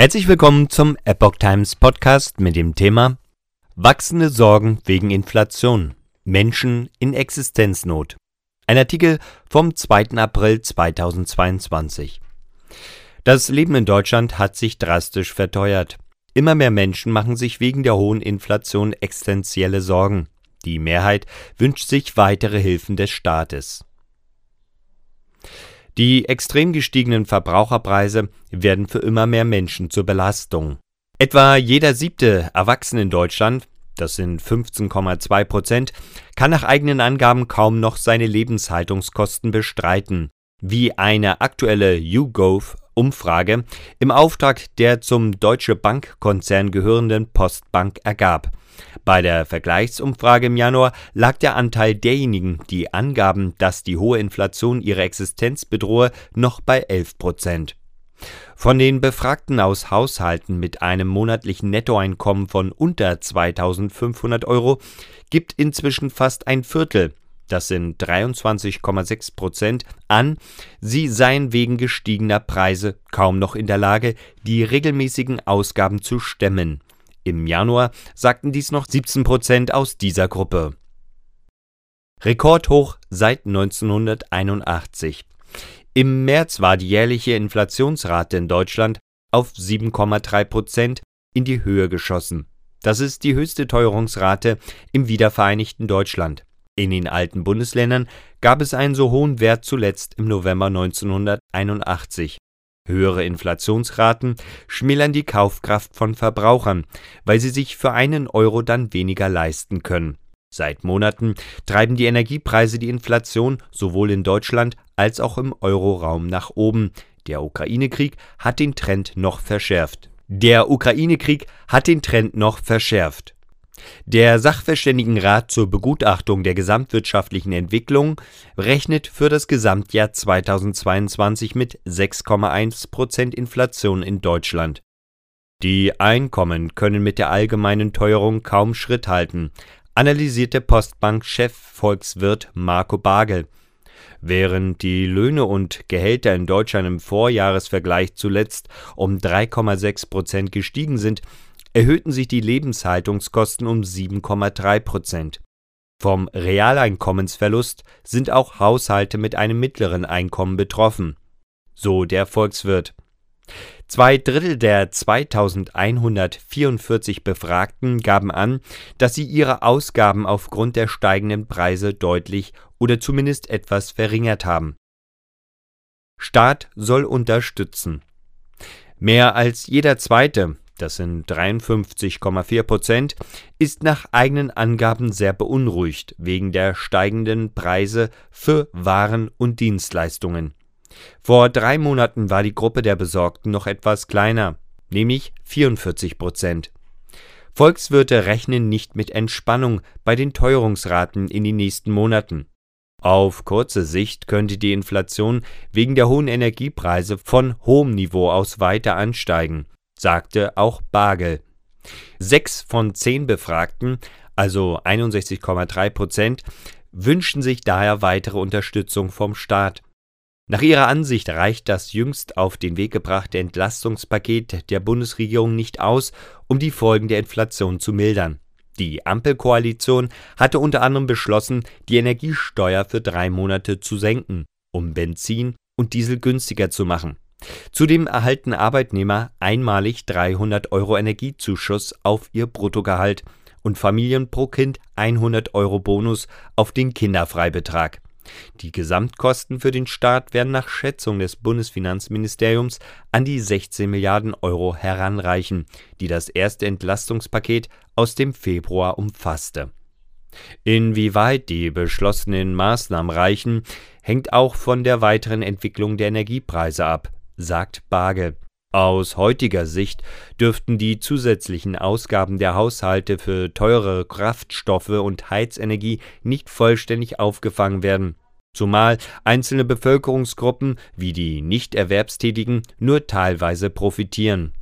Herzlich willkommen zum Epoch Times Podcast mit dem Thema Wachsende Sorgen wegen Inflation. Menschen in Existenznot. Ein Artikel vom 2. April 2022. Das Leben in Deutschland hat sich drastisch verteuert. Immer mehr Menschen machen sich wegen der hohen Inflation existenzielle Sorgen. Die Mehrheit wünscht sich weitere Hilfen des Staates. Die extrem gestiegenen Verbraucherpreise werden für immer mehr Menschen zur Belastung. Etwa jeder siebte Erwachsene in Deutschland, das sind 15,2 Prozent, kann nach eigenen Angaben kaum noch seine Lebenshaltungskosten bestreiten, wie eine aktuelle YouGov Umfrage im Auftrag der zum Deutsche Bank-Konzern gehörenden Postbank ergab. Bei der Vergleichsumfrage im Januar lag der Anteil derjenigen, die angaben, dass die hohe Inflation ihre Existenz bedrohe, noch bei 11 Prozent. Von den Befragten aus Haushalten mit einem monatlichen Nettoeinkommen von unter 2500 Euro gibt inzwischen fast ein Viertel, das sind 23,6 Prozent, an, sie seien wegen gestiegener Preise kaum noch in der Lage, die regelmäßigen Ausgaben zu stemmen. Im Januar sagten dies noch 17 Prozent aus dieser Gruppe. Rekordhoch seit 1981. Im März war die jährliche Inflationsrate in Deutschland auf 7,3 Prozent in die Höhe geschossen. Das ist die höchste Teuerungsrate im wiedervereinigten Deutschland. In den alten Bundesländern gab es einen so hohen Wert zuletzt im November 1981. Höhere Inflationsraten schmälern die Kaufkraft von Verbrauchern, weil sie sich für einen Euro dann weniger leisten können. Seit Monaten treiben die Energiepreise die Inflation sowohl in Deutschland als auch im Euroraum nach oben. Der Ukraine-Krieg hat den Trend noch verschärft. Der Ukraine-Krieg hat den Trend noch verschärft. Der Sachverständigenrat zur Begutachtung der gesamtwirtschaftlichen Entwicklung rechnet für das Gesamtjahr 2022 mit 6,1 Prozent Inflation in Deutschland. Die Einkommen können mit der allgemeinen Teuerung kaum Schritt halten, analysierte Postbank-Chef Volkswirt Marco Bagel. Während die Löhne und Gehälter in Deutschland im Vorjahresvergleich zuletzt um 3,6 Prozent gestiegen sind, erhöhten sich die Lebenshaltungskosten um 7,3 Prozent. Vom Realeinkommensverlust sind auch Haushalte mit einem mittleren Einkommen betroffen, so der Volkswirt. Zwei Drittel der 2144 Befragten gaben an, dass sie ihre Ausgaben aufgrund der steigenden Preise deutlich oder zumindest etwas verringert haben. Staat soll unterstützen. Mehr als jeder zweite, das sind 53,4 Prozent, ist nach eigenen Angaben sehr beunruhigt wegen der steigenden Preise für Waren und Dienstleistungen. Vor drei Monaten war die Gruppe der Besorgten noch etwas kleiner, nämlich 44 Prozent. Volkswirte rechnen nicht mit Entspannung bei den Teuerungsraten in den nächsten Monaten. Auf kurze Sicht könnte die Inflation wegen der hohen Energiepreise von hohem Niveau aus weiter ansteigen sagte auch Bagel. Sechs von zehn Befragten, also 61,3 Prozent, wünschen sich daher weitere Unterstützung vom Staat. Nach ihrer Ansicht reicht das jüngst auf den Weg gebrachte Entlastungspaket der Bundesregierung nicht aus, um die Folgen der Inflation zu mildern. Die Ampelkoalition hatte unter anderem beschlossen, die Energiesteuer für drei Monate zu senken, um Benzin und Diesel günstiger zu machen. Zudem erhalten Arbeitnehmer einmalig 300 Euro Energiezuschuss auf ihr Bruttogehalt und Familien pro Kind 100 Euro Bonus auf den Kinderfreibetrag. Die Gesamtkosten für den Staat werden nach Schätzung des Bundesfinanzministeriums an die 16 Milliarden Euro heranreichen, die das erste Entlastungspaket aus dem Februar umfasste. Inwieweit die beschlossenen Maßnahmen reichen, hängt auch von der weiteren Entwicklung der Energiepreise ab sagt Barge. Aus heutiger Sicht dürften die zusätzlichen Ausgaben der Haushalte für teurere Kraftstoffe und Heizenergie nicht vollständig aufgefangen werden, zumal einzelne Bevölkerungsgruppen wie die Nichterwerbstätigen nur teilweise profitieren.